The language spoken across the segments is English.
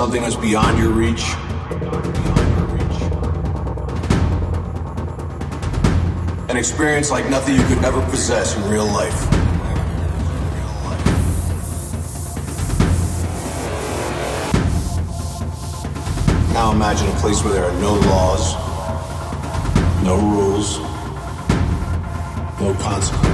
something that's beyond your reach? An experience like nothing you could ever possess in real life. Now imagine a place where there are no laws, no rules, no consequences.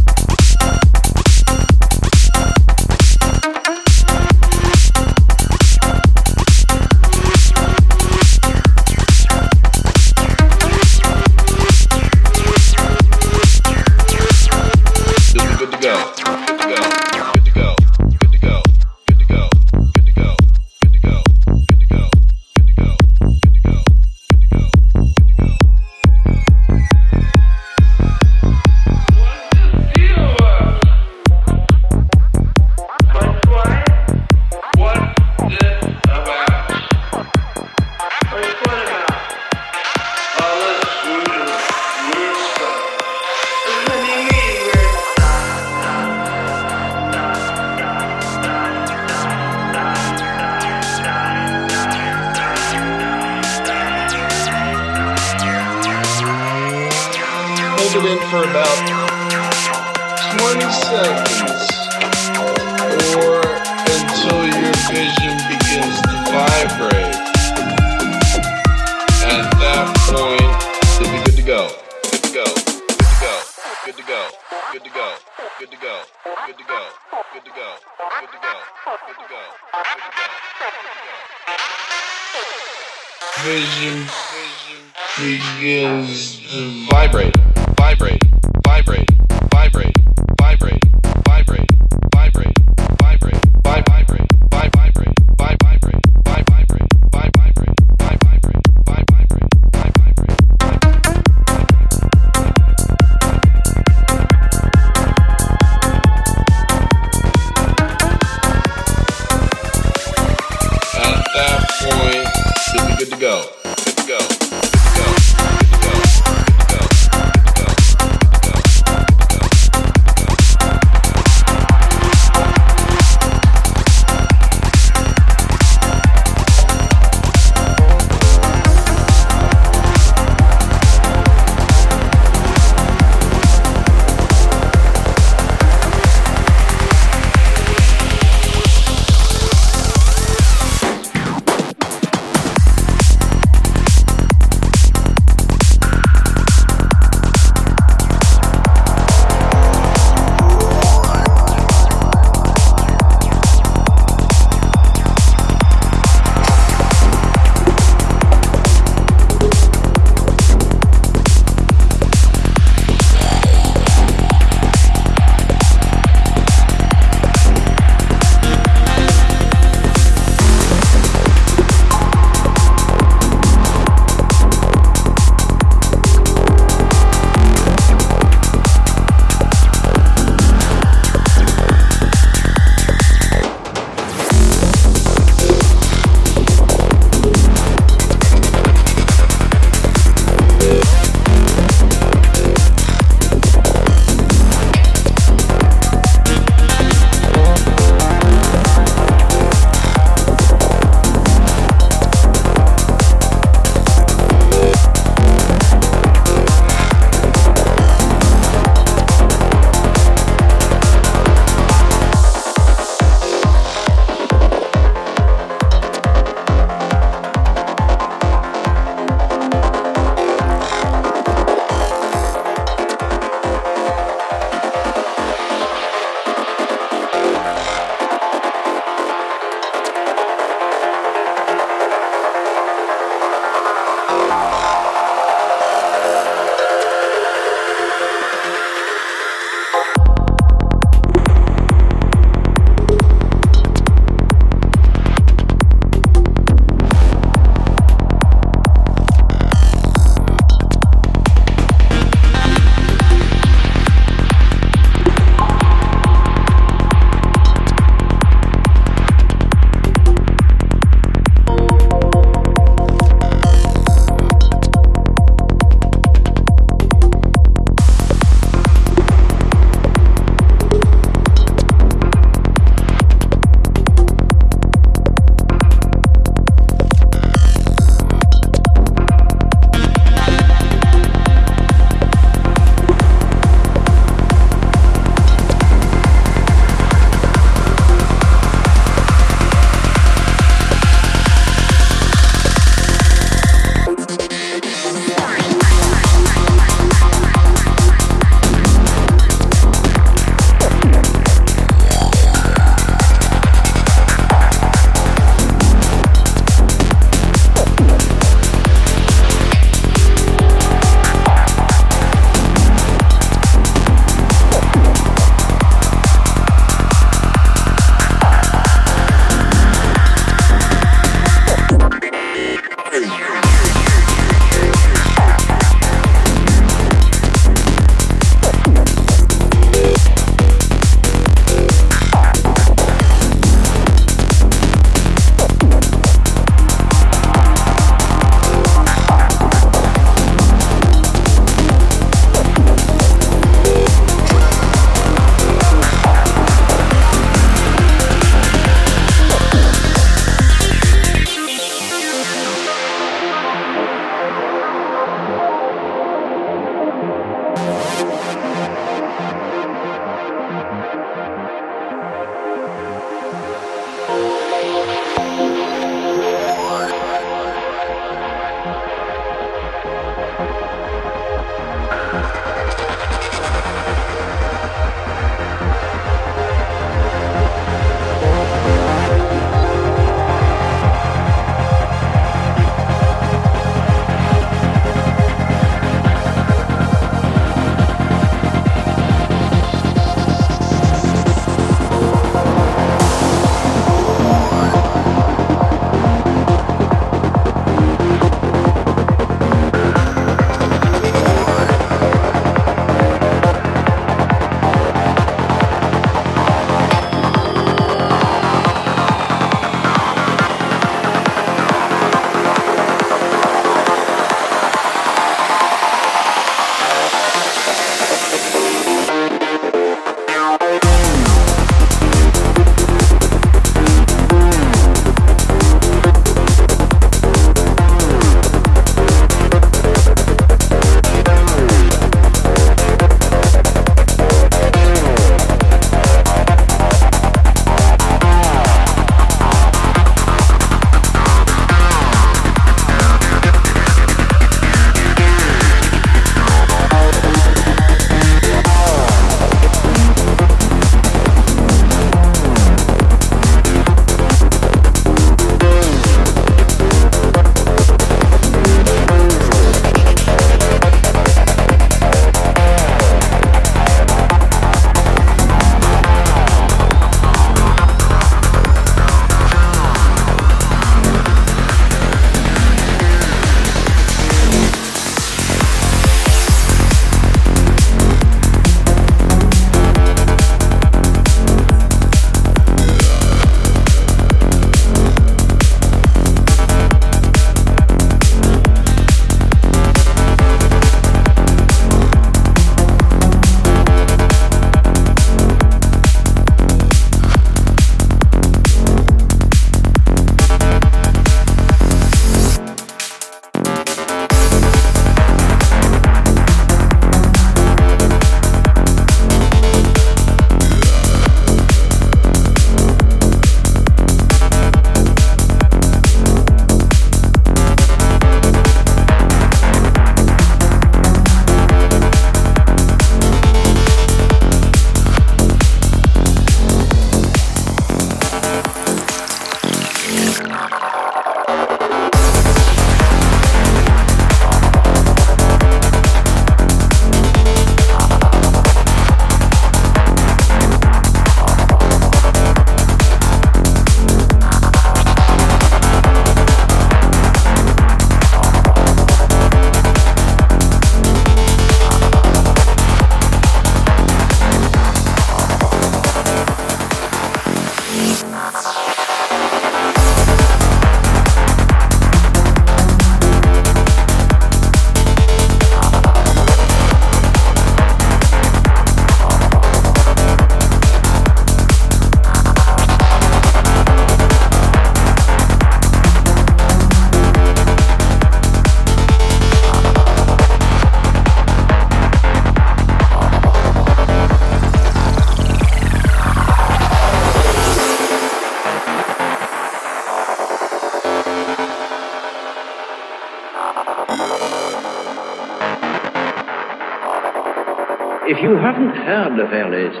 You haven't heard of LSD,